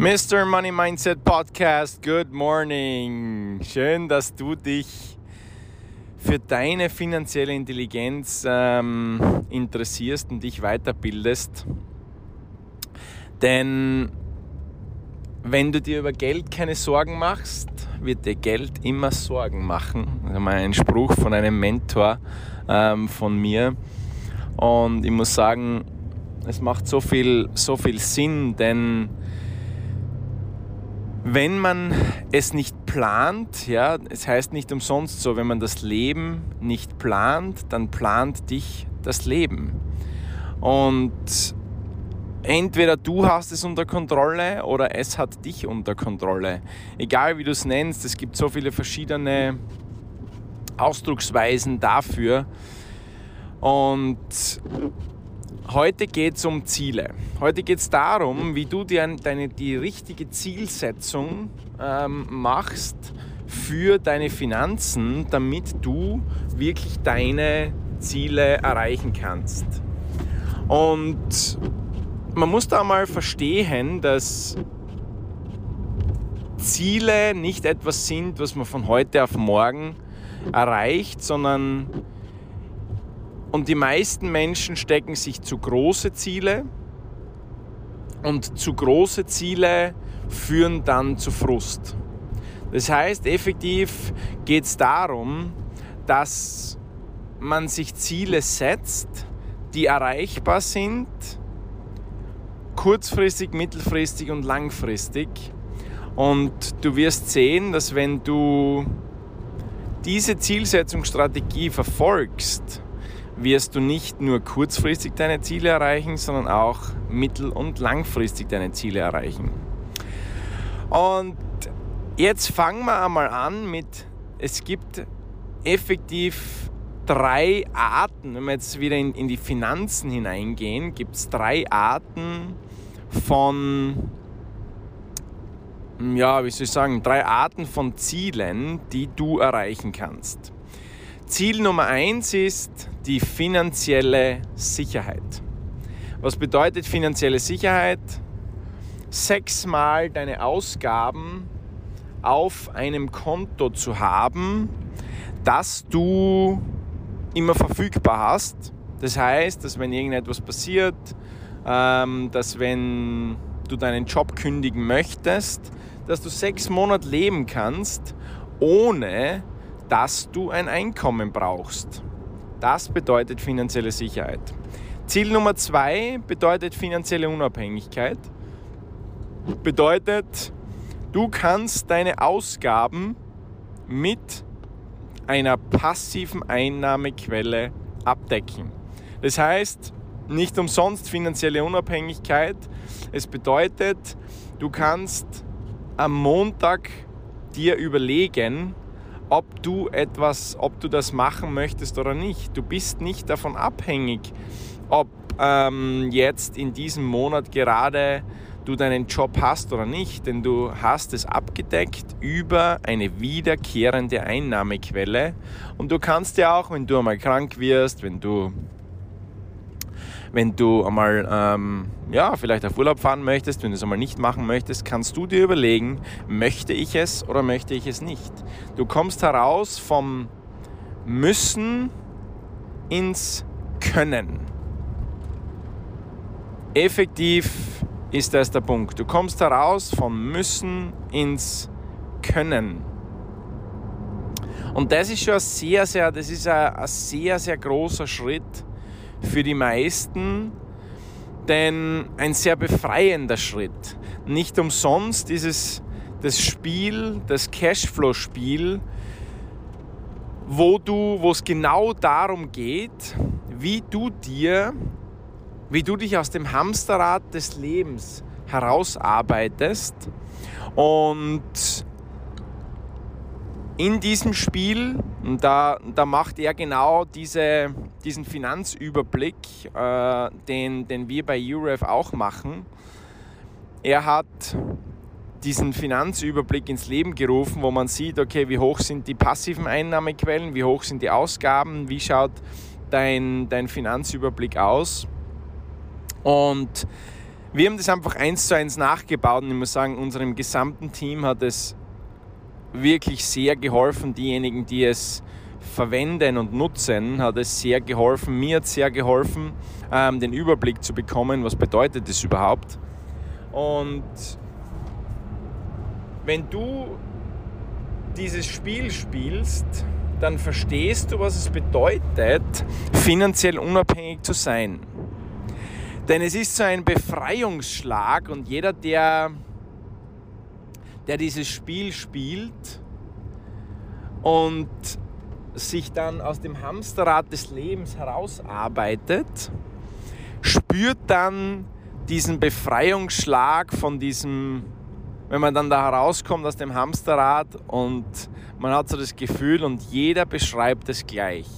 Mr. Money Mindset Podcast, good morning. Schön, dass du dich für deine finanzielle Intelligenz ähm, interessierst und dich weiterbildest. Denn wenn du dir über Geld keine Sorgen machst, wird dir Geld immer Sorgen machen. Das ist ein Spruch von einem Mentor ähm, von mir. Und ich muss sagen, es macht so viel, so viel Sinn, denn wenn man es nicht plant, ja, es heißt nicht umsonst so, wenn man das Leben nicht plant, dann plant dich das Leben. Und entweder du hast es unter Kontrolle oder es hat dich unter Kontrolle. Egal wie du es nennst, es gibt so viele verschiedene Ausdrucksweisen dafür. Und Heute geht es um Ziele. Heute geht es darum, wie du dir deine, die richtige Zielsetzung ähm, machst für deine Finanzen, damit du wirklich deine Ziele erreichen kannst. Und man muss da mal verstehen, dass Ziele nicht etwas sind, was man von heute auf morgen erreicht, sondern und die meisten Menschen stecken sich zu große Ziele und zu große Ziele führen dann zu Frust. Das heißt, effektiv geht es darum, dass man sich Ziele setzt, die erreichbar sind, kurzfristig, mittelfristig und langfristig. Und du wirst sehen, dass wenn du diese Zielsetzungsstrategie verfolgst, wirst du nicht nur kurzfristig deine Ziele erreichen, sondern auch mittel- und langfristig deine Ziele erreichen. Und jetzt fangen wir einmal an mit, es gibt effektiv drei Arten, wenn wir jetzt wieder in, in die Finanzen hineingehen, gibt es drei Arten von, ja, wie soll ich sagen, drei Arten von Zielen, die du erreichen kannst. Ziel Nummer eins ist die finanzielle Sicherheit. Was bedeutet finanzielle Sicherheit? Sechsmal deine Ausgaben auf einem Konto zu haben, das du immer verfügbar hast. Das heißt, dass wenn irgendetwas passiert, ähm, dass wenn du deinen Job kündigen möchtest, dass du sechs Monate leben kannst, ohne dass du ein Einkommen brauchst. Das bedeutet finanzielle Sicherheit. Ziel Nummer zwei bedeutet finanzielle Unabhängigkeit. Bedeutet, du kannst deine Ausgaben mit einer passiven Einnahmequelle abdecken. Das heißt, nicht umsonst finanzielle Unabhängigkeit. Es bedeutet, du kannst am Montag dir überlegen, ob du etwas, ob du das machen möchtest oder nicht. Du bist nicht davon abhängig, ob ähm, jetzt in diesem Monat gerade du deinen Job hast oder nicht, denn du hast es abgedeckt über eine wiederkehrende Einnahmequelle und du kannst ja auch, wenn du einmal krank wirst, wenn du wenn du einmal ähm, ja, vielleicht auf Urlaub fahren möchtest, wenn du es einmal nicht machen möchtest, kannst du dir überlegen, möchte ich es oder möchte ich es nicht. Du kommst heraus vom Müssen ins Können. Effektiv ist das der Punkt. Du kommst heraus vom Müssen ins Können. Und das ist schon ein sehr, sehr, das ist ein, ein sehr, sehr großer Schritt für die meisten, denn ein sehr befreiender Schritt. Nicht umsonst ist es das Spiel, das Cashflow-Spiel, wo du, wo es genau darum geht, wie du dir, wie du dich aus dem Hamsterrad des Lebens herausarbeitest und in diesem Spiel, da, da macht er genau diese, diesen Finanzüberblick, äh, den, den wir bei UREF auch machen. Er hat diesen Finanzüberblick ins Leben gerufen, wo man sieht, okay, wie hoch sind die passiven Einnahmequellen, wie hoch sind die Ausgaben, wie schaut dein, dein Finanzüberblick aus. Und wir haben das einfach eins zu eins nachgebaut und ich muss sagen, unserem gesamten Team hat es wirklich sehr geholfen. Diejenigen, die es verwenden und nutzen, hat es sehr geholfen. Mir hat es sehr geholfen, ähm, den Überblick zu bekommen, was bedeutet das überhaupt. Und wenn du dieses Spiel spielst, dann verstehst du, was es bedeutet, finanziell unabhängig zu sein. Denn es ist so ein Befreiungsschlag und jeder, der, der dieses Spiel spielt und sich dann aus dem Hamsterrad des Lebens herausarbeitet, spürt dann diesen Befreiungsschlag von diesem, wenn man dann da herauskommt aus dem Hamsterrad und man hat so das Gefühl und jeder beschreibt es gleich.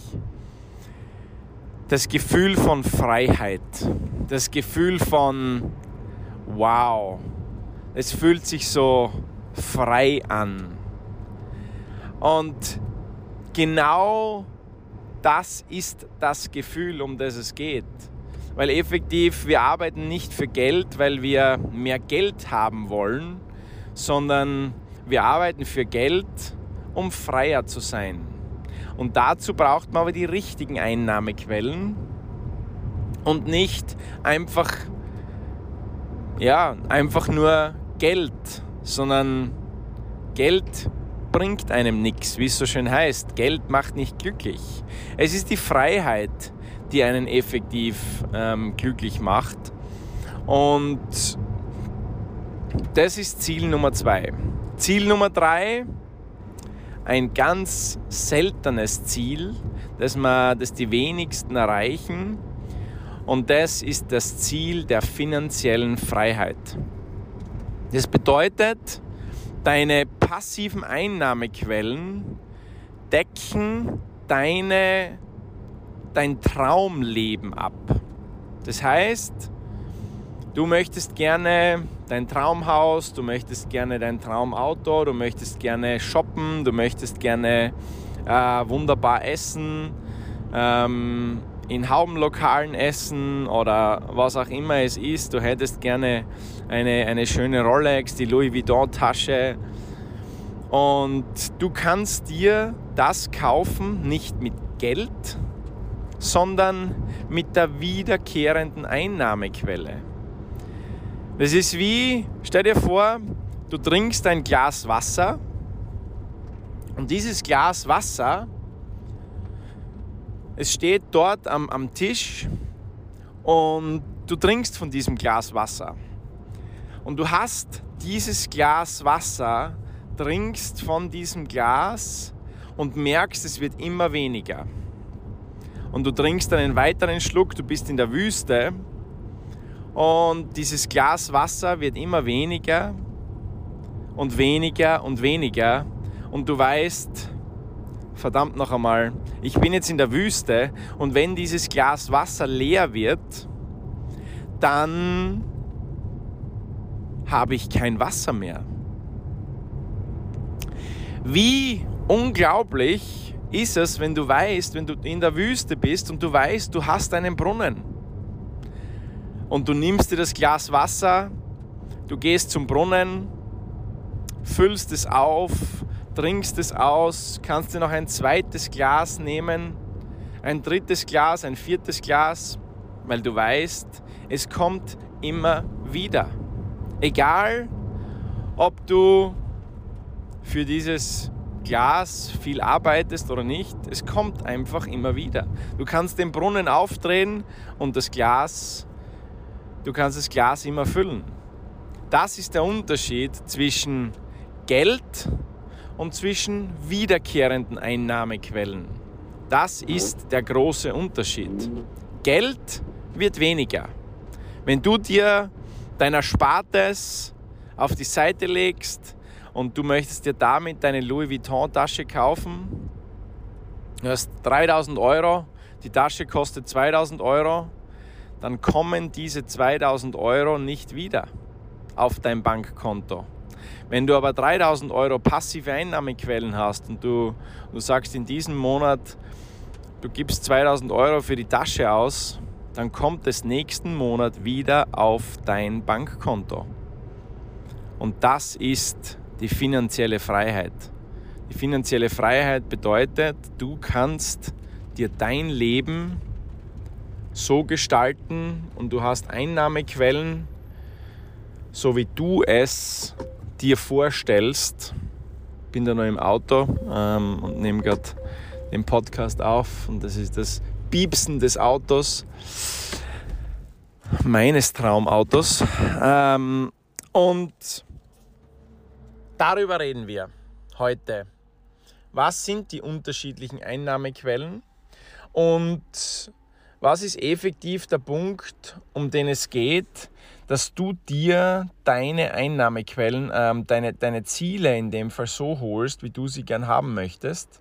Das Gefühl von Freiheit, das Gefühl von wow, es fühlt sich so frei an. Und genau das ist das Gefühl, um das es geht. Weil effektiv, wir arbeiten nicht für Geld, weil wir mehr Geld haben wollen, sondern wir arbeiten für Geld, um freier zu sein. Und dazu braucht man aber die richtigen Einnahmequellen und nicht einfach, ja, einfach nur Geld, sondern Geld bringt einem nichts, wie es so schön heißt. Geld macht nicht glücklich. Es ist die Freiheit, die einen effektiv ähm, glücklich macht. Und das ist Ziel Nummer zwei. Ziel Nummer drei, ein ganz seltenes Ziel, das, man, das die wenigsten erreichen. Und das ist das Ziel der finanziellen Freiheit. Das bedeutet, deine passiven Einnahmequellen decken deine, dein Traumleben ab. Das heißt, du möchtest gerne dein Traumhaus, du möchtest gerne dein Traumauto, du möchtest gerne shoppen, du möchtest gerne äh, wunderbar essen, ähm, in Haubenlokalen essen oder was auch immer es ist. Du hättest gerne eine, eine schöne Rolex, die Louis Vuitton-Tasche. Und du kannst dir das kaufen, nicht mit Geld, sondern mit der wiederkehrenden Einnahmequelle. Das ist wie, stell dir vor, du trinkst ein Glas Wasser und dieses Glas Wasser, es steht dort am, am Tisch und du trinkst von diesem Glas Wasser. Und du hast dieses Glas Wasser, trinkst von diesem Glas und merkst, es wird immer weniger. Und du trinkst einen weiteren Schluck, du bist in der Wüste und dieses Glas Wasser wird immer weniger und weniger und weniger. Und du weißt, verdammt noch einmal, ich bin jetzt in der Wüste und wenn dieses Glas Wasser leer wird, dann habe ich kein Wasser mehr. Wie unglaublich ist es, wenn du weißt, wenn du in der Wüste bist und du weißt, du hast einen Brunnen. Und du nimmst dir das Glas Wasser, du gehst zum Brunnen, füllst es auf, trinkst es aus, kannst dir noch ein zweites Glas nehmen, ein drittes Glas, ein viertes Glas, weil du weißt, es kommt immer wieder. Egal, ob du für dieses Glas viel arbeitest oder nicht, es kommt einfach immer wieder. Du kannst den Brunnen aufdrehen und das Glas, du kannst das Glas immer füllen. Das ist der Unterschied zwischen Geld und zwischen wiederkehrenden Einnahmequellen. Das ist der große Unterschied. Geld wird weniger. Wenn du dir dein Erspartes auf die Seite legst und du möchtest dir damit deine Louis Vuitton-Tasche kaufen, du hast 3000 Euro, die Tasche kostet 2000 Euro, dann kommen diese 2000 Euro nicht wieder auf dein Bankkonto. Wenn du aber 3000 Euro passive Einnahmequellen hast und du, du sagst in diesem Monat, du gibst 2000 Euro für die Tasche aus, dann kommt es nächsten Monat wieder auf dein Bankkonto. Und das ist die finanzielle Freiheit. Die finanzielle Freiheit bedeutet, du kannst dir dein Leben so gestalten und du hast Einnahmequellen, so wie du es dir vorstellst. Bin da noch im Auto ähm, und nehme gerade den Podcast auf und das ist das Piepsen des Autos, meines Traumautos. Ähm, und darüber reden wir heute. Was sind die unterschiedlichen Einnahmequellen und was ist effektiv der Punkt, um den es geht, dass du dir deine Einnahmequellen, ähm, deine, deine Ziele in dem Fall so holst, wie du sie gern haben möchtest.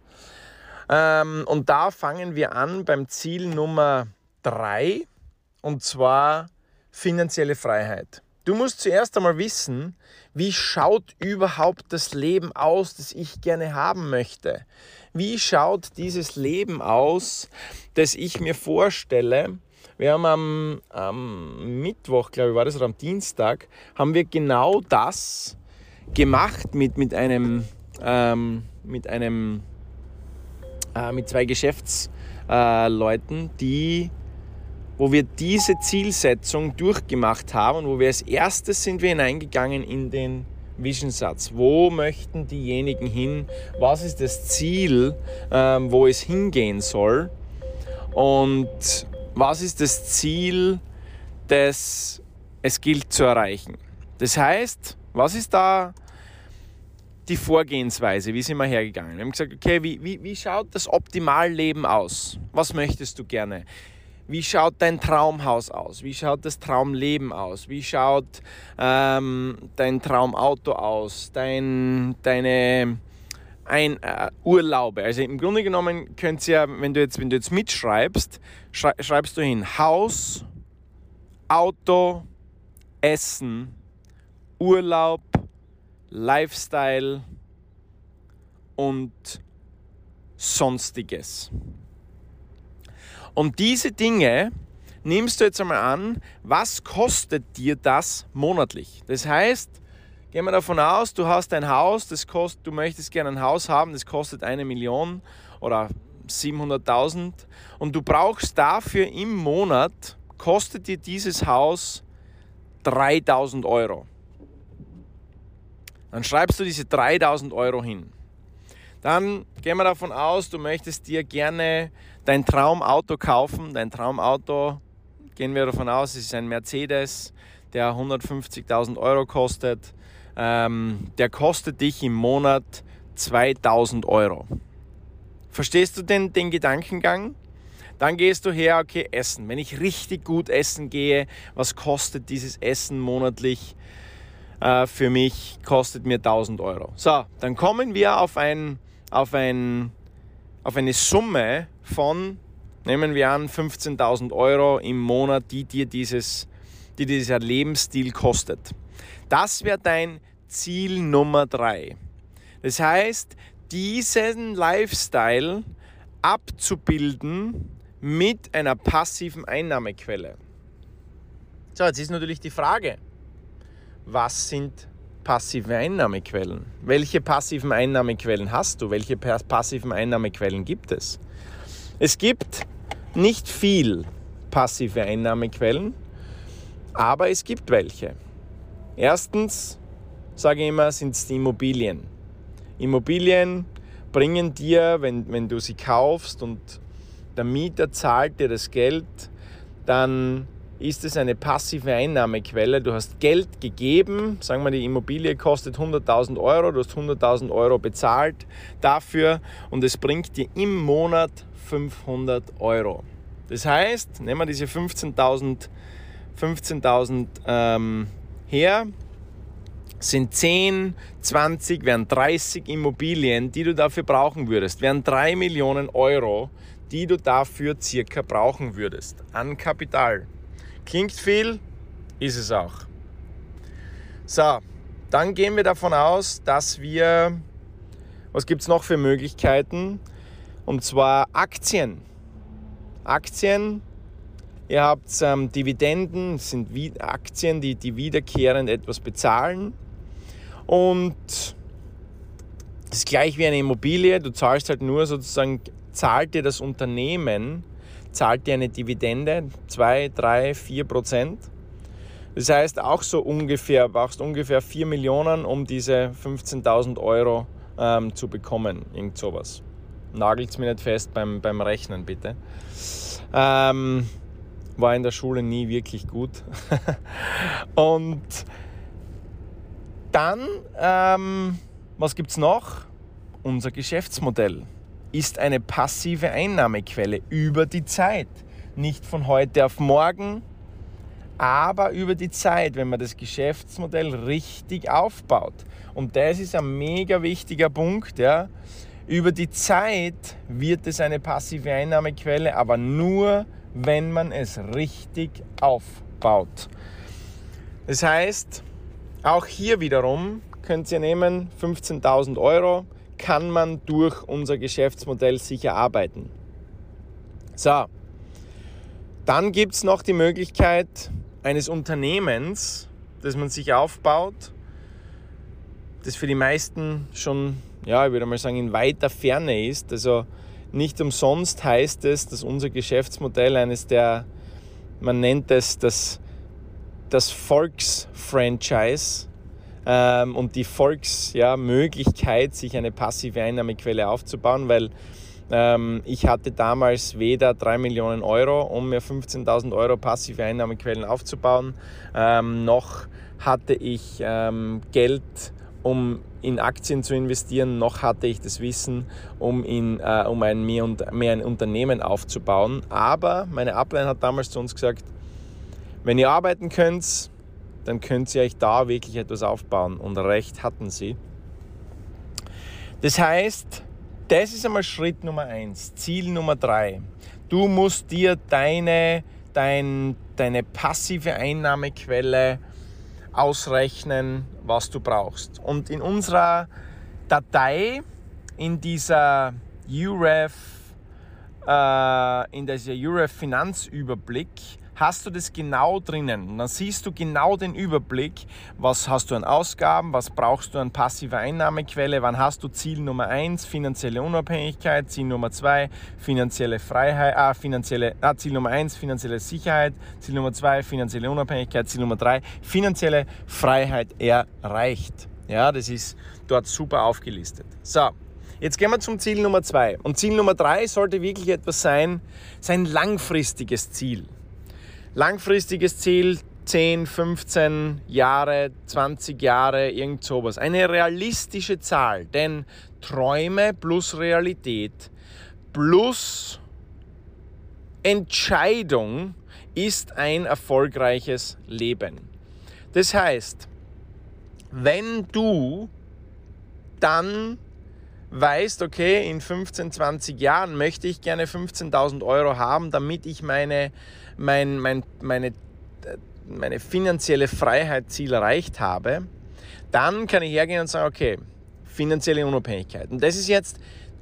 Ähm, und da fangen wir an beim Ziel Nummer drei und zwar finanzielle Freiheit. Du musst zuerst einmal wissen, wie schaut überhaupt das Leben aus, das ich gerne haben möchte. Wie schaut dieses Leben aus, das ich mir vorstelle? Wir haben am, am Mittwoch, glaube ich, war das oder am Dienstag, haben wir genau das gemacht mit, mit einem, ähm, mit einem, äh, mit zwei Geschäftsleuten, die wo wir diese Zielsetzung durchgemacht haben und wo wir als erstes sind wir hineingegangen in den Vision-Satz. Wo möchten diejenigen hin? Was ist das Ziel, ähm, wo es hingehen soll? Und was ist das Ziel, das es gilt zu erreichen? Das heißt, was ist da die Vorgehensweise? Wie sind wir hergegangen? Wir haben gesagt, okay, wie, wie, wie schaut das Optimalleben aus? Was möchtest du gerne? Wie schaut dein Traumhaus aus? Wie schaut das Traumleben aus? Wie schaut ähm, dein Traumauto aus? Dein, deine ein, äh, Urlaube? Also im Grunde genommen könnt ihr, wenn du jetzt, wenn du jetzt mitschreibst, schrei schreibst du hin Haus, Auto, Essen, Urlaub, Lifestyle und Sonstiges. Und diese Dinge nimmst du jetzt einmal an, was kostet dir das monatlich? Das heißt, gehen wir davon aus, du hast ein Haus, das kostet, du möchtest gerne ein Haus haben, das kostet eine Million oder 700.000 und du brauchst dafür im Monat, kostet dir dieses Haus 3000 Euro. Dann schreibst du diese 3000 Euro hin. Dann gehen wir davon aus, du möchtest dir gerne dein Traumauto kaufen. Dein Traumauto, gehen wir davon aus, es ist ein Mercedes, der 150.000 Euro kostet. Ähm, der kostet dich im Monat 2000 Euro. Verstehst du den, den Gedankengang? Dann gehst du her, okay, essen. Wenn ich richtig gut essen gehe, was kostet dieses Essen monatlich? Äh, für mich kostet mir 1000 Euro. So, dann kommen wir auf ein, auf ein auf eine Summe von, nehmen wir an, 15.000 Euro im Monat, die dir dieses, die dieser Lebensstil kostet. Das wäre dein Ziel Nummer drei. Das heißt, diesen Lifestyle abzubilden mit einer passiven Einnahmequelle. So, jetzt ist natürlich die Frage, was sind passive Einnahmequellen. Welche passiven Einnahmequellen hast du? Welche passiven Einnahmequellen gibt es? Es gibt nicht viel passive Einnahmequellen, aber es gibt welche. Erstens, sage ich immer, sind es die Immobilien. Immobilien bringen dir, wenn, wenn du sie kaufst und der Mieter zahlt dir das Geld, dann ist es eine passive Einnahmequelle. Du hast Geld gegeben, sagen wir, die Immobilie kostet 100.000 Euro, du hast 100.000 Euro bezahlt dafür und es bringt dir im Monat 500 Euro. Das heißt, nehmen wir diese 15.000 15 ähm, her, sind 10, 20, wären 30 Immobilien, die du dafür brauchen würdest, wären 3 Millionen Euro, die du dafür circa brauchen würdest an Kapital. Klingt viel, ist es auch. So, dann gehen wir davon aus, dass wir, was gibt es noch für Möglichkeiten? Und zwar Aktien. Aktien ihr habt ähm, Dividenden, das sind Aktien, die, die wiederkehrend etwas bezahlen. Und das ist gleich wie eine Immobilie, du zahlst halt nur sozusagen, zahlt dir das Unternehmen, zahlt dir eine Dividende, 2, 3, 4 Prozent. Das heißt, auch so ungefähr, brauchst ungefähr 4 Millionen, um diese 15.000 Euro ähm, zu bekommen. Irgend sowas. Nagelt es mir nicht fest beim, beim Rechnen, bitte. Ähm, war in der Schule nie wirklich gut. Und dann, ähm, was gibt es noch? Unser Geschäftsmodell ist eine passive Einnahmequelle über die Zeit. Nicht von heute auf morgen, aber über die Zeit, wenn man das Geschäftsmodell richtig aufbaut. Und das ist ein mega wichtiger Punkt. Ja. Über die Zeit wird es eine passive Einnahmequelle, aber nur, wenn man es richtig aufbaut. Das heißt, auch hier wiederum könnt ihr nehmen, 15.000 Euro kann man durch unser Geschäftsmodell sicher arbeiten. So, dann gibt es noch die Möglichkeit, eines Unternehmens, das man sich aufbaut, das für die meisten schon, ja, ich würde mal sagen, in weiter Ferne ist. Also nicht umsonst heißt es, dass unser Geschäftsmodell eines der, man nennt es das, das Volksfranchise ähm, und die Volksmöglichkeit, ja, sich eine passive Einnahmequelle aufzubauen, weil ähm, ich hatte damals weder 3 Millionen Euro, um mir 15.000 Euro passive Einnahmequellen aufzubauen, ähm, noch hatte ich ähm, Geld, um in Aktien zu investieren, noch hatte ich das Wissen, um, in, äh, um ein, mehr, mehr ein Unternehmen aufzubauen. Aber meine Upline hat damals zu uns gesagt, wenn ihr arbeiten könnt, dann könnt ihr euch da wirklich etwas aufbauen. Und recht hatten sie. Das heißt, das ist einmal Schritt Nummer eins. Ziel Nummer drei. Du musst dir deine, dein, deine passive Einnahmequelle ausrechnen, was du brauchst. Und in unserer Datei, in dieser UREF, äh, in dieser UREF Finanzüberblick, hast du das genau drinnen. Und dann siehst du genau den Überblick, was hast du an Ausgaben, was brauchst du an passiver Einnahmequelle, wann hast du Ziel Nummer 1, finanzielle Unabhängigkeit, Ziel Nummer 2, finanzielle Freiheit, ah, finanzielle, ah, Ziel Nummer 1, finanzielle Sicherheit, Ziel Nummer 2, finanzielle Unabhängigkeit, Ziel Nummer 3, finanzielle Freiheit erreicht. Ja, das ist dort super aufgelistet. So, Jetzt gehen wir zum Ziel Nummer 2. Und Ziel Nummer 3 sollte wirklich etwas sein, sein langfristiges Ziel langfristiges Ziel 10, 15 Jahre, 20 Jahre, irgend sowas. Eine realistische Zahl, denn Träume plus Realität plus Entscheidung ist ein erfolgreiches Leben. Das heißt, wenn du dann weißt, okay, in 15, 20 Jahren möchte ich gerne 15.000 Euro haben, damit ich meine mein, mein, meine, meine finanzielle Freiheitsziel erreicht habe, dann kann ich hergehen und sagen, okay, finanzielle Unabhängigkeit. Und das ist jetzt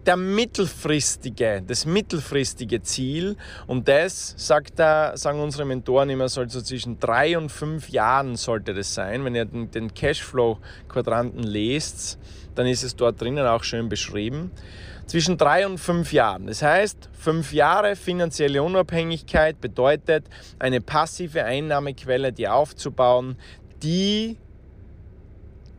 der mittelfristige, das mittelfristige Ziel und das, sagt da, sagen unsere Mentoren immer, soll so zwischen drei und fünf Jahren sollte das sein. Wenn ihr den, den Cashflow-Quadranten lest, dann ist es dort drinnen auch schön beschrieben zwischen drei und fünf Jahren. Das heißt, fünf Jahre finanzielle Unabhängigkeit bedeutet, eine passive Einnahmequelle dir aufzubauen, die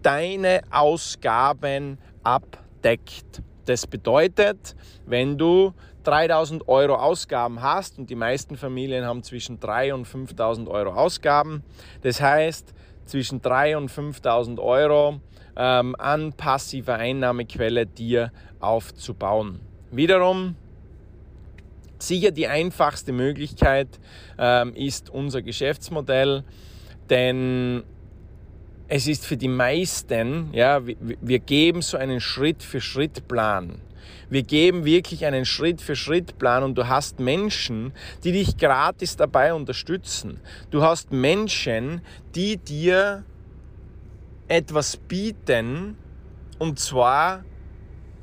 deine Ausgaben abdeckt. Das bedeutet, wenn du 3000 Euro Ausgaben hast und die meisten Familien haben zwischen 3 und 5000 Euro Ausgaben, das heißt zwischen 3 und 5000 Euro ähm, an passiver Einnahmequelle dir aufzubauen. Wiederum sicher die einfachste Möglichkeit ähm, ist unser Geschäftsmodell, denn es ist für die meisten, ja, wir, wir geben so einen Schritt-für-Schritt-Plan. Wir geben wirklich einen Schritt-für-Schritt-Plan und du hast Menschen, die dich gratis dabei unterstützen. Du hast Menschen, die dir etwas bieten und zwar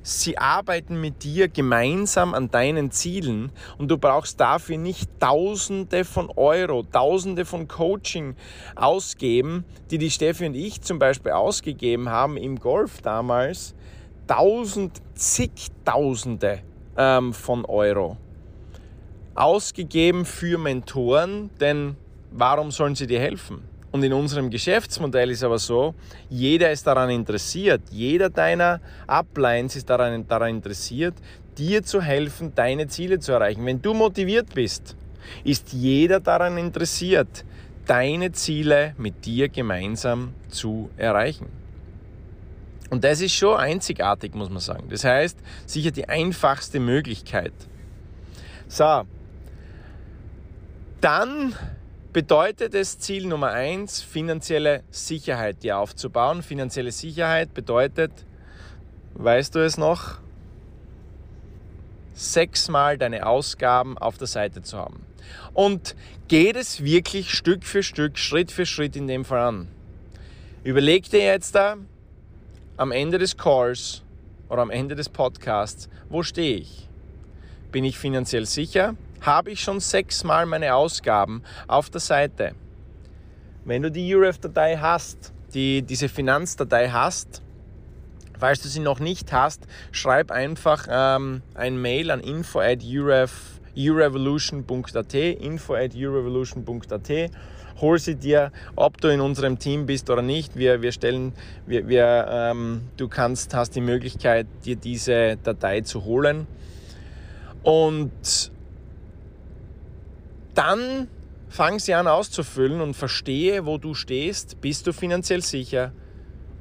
sie arbeiten mit dir gemeinsam an deinen Zielen und du brauchst dafür nicht Tausende von Euro, Tausende von Coaching ausgeben, die die Steffi und ich zum Beispiel ausgegeben haben im Golf damals. Tausend, zigtausende ähm, von Euro ausgegeben für Mentoren, denn warum sollen sie dir helfen? Und in unserem Geschäftsmodell ist aber so, jeder ist daran interessiert, jeder deiner Uplines ist daran, daran interessiert, dir zu helfen, deine Ziele zu erreichen. Wenn du motiviert bist, ist jeder daran interessiert, deine Ziele mit dir gemeinsam zu erreichen. Und das ist schon einzigartig, muss man sagen. Das heißt, sicher die einfachste Möglichkeit. So, dann bedeutet es Ziel Nummer eins, finanzielle Sicherheit dir aufzubauen. Finanzielle Sicherheit bedeutet, weißt du es noch, sechsmal deine Ausgaben auf der Seite zu haben. Und geht es wirklich Stück für Stück, Schritt für Schritt in dem Fall an. Überleg dir jetzt da am Ende des Calls oder am Ende des Podcasts, wo stehe ich? Bin ich finanziell sicher? Habe ich schon sechsmal meine Ausgaben auf der Seite. Wenn du die UREF-Datei hast, die, diese Finanzdatei hast, falls du sie noch nicht hast, schreib einfach ähm, ein Mail an info at urevolution.at, info at urevolution.at hol sie dir, ob du in unserem Team bist oder nicht. Wir, wir stellen, wir, wir, ähm, du kannst, hast die Möglichkeit, dir diese Datei zu holen. Und dann fang sie an auszufüllen und verstehe, wo du stehst. Bist du finanziell sicher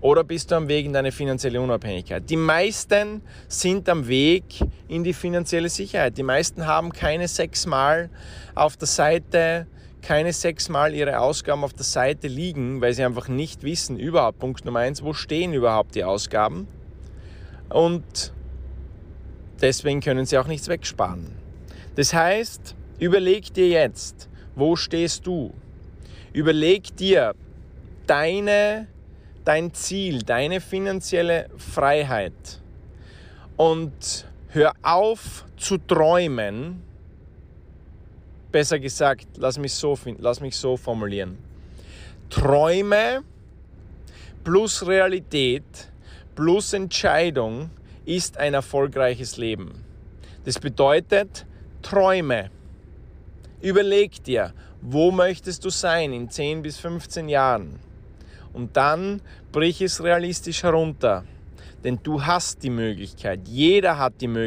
oder bist du am Weg in deine finanzielle Unabhängigkeit? Die meisten sind am Weg in die finanzielle Sicherheit. Die meisten haben keine sechsmal auf der Seite, keine sechsmal ihre Ausgaben auf der Seite liegen, weil sie einfach nicht wissen, überhaupt, Punkt Nummer eins, wo stehen überhaupt die Ausgaben? Und deswegen können sie auch nichts wegsparen. Das heißt, Überleg dir jetzt, wo stehst du? Überleg dir deine, dein Ziel, deine finanzielle Freiheit und hör auf zu träumen. Besser gesagt, lass mich so, lass mich so formulieren. Träume plus Realität plus Entscheidung ist ein erfolgreiches Leben. Das bedeutet, träume Überleg dir, wo möchtest du sein in 10 bis 15 Jahren? Und dann brich es realistisch herunter. Denn du hast die Möglichkeit, jeder hat die Möglichkeit,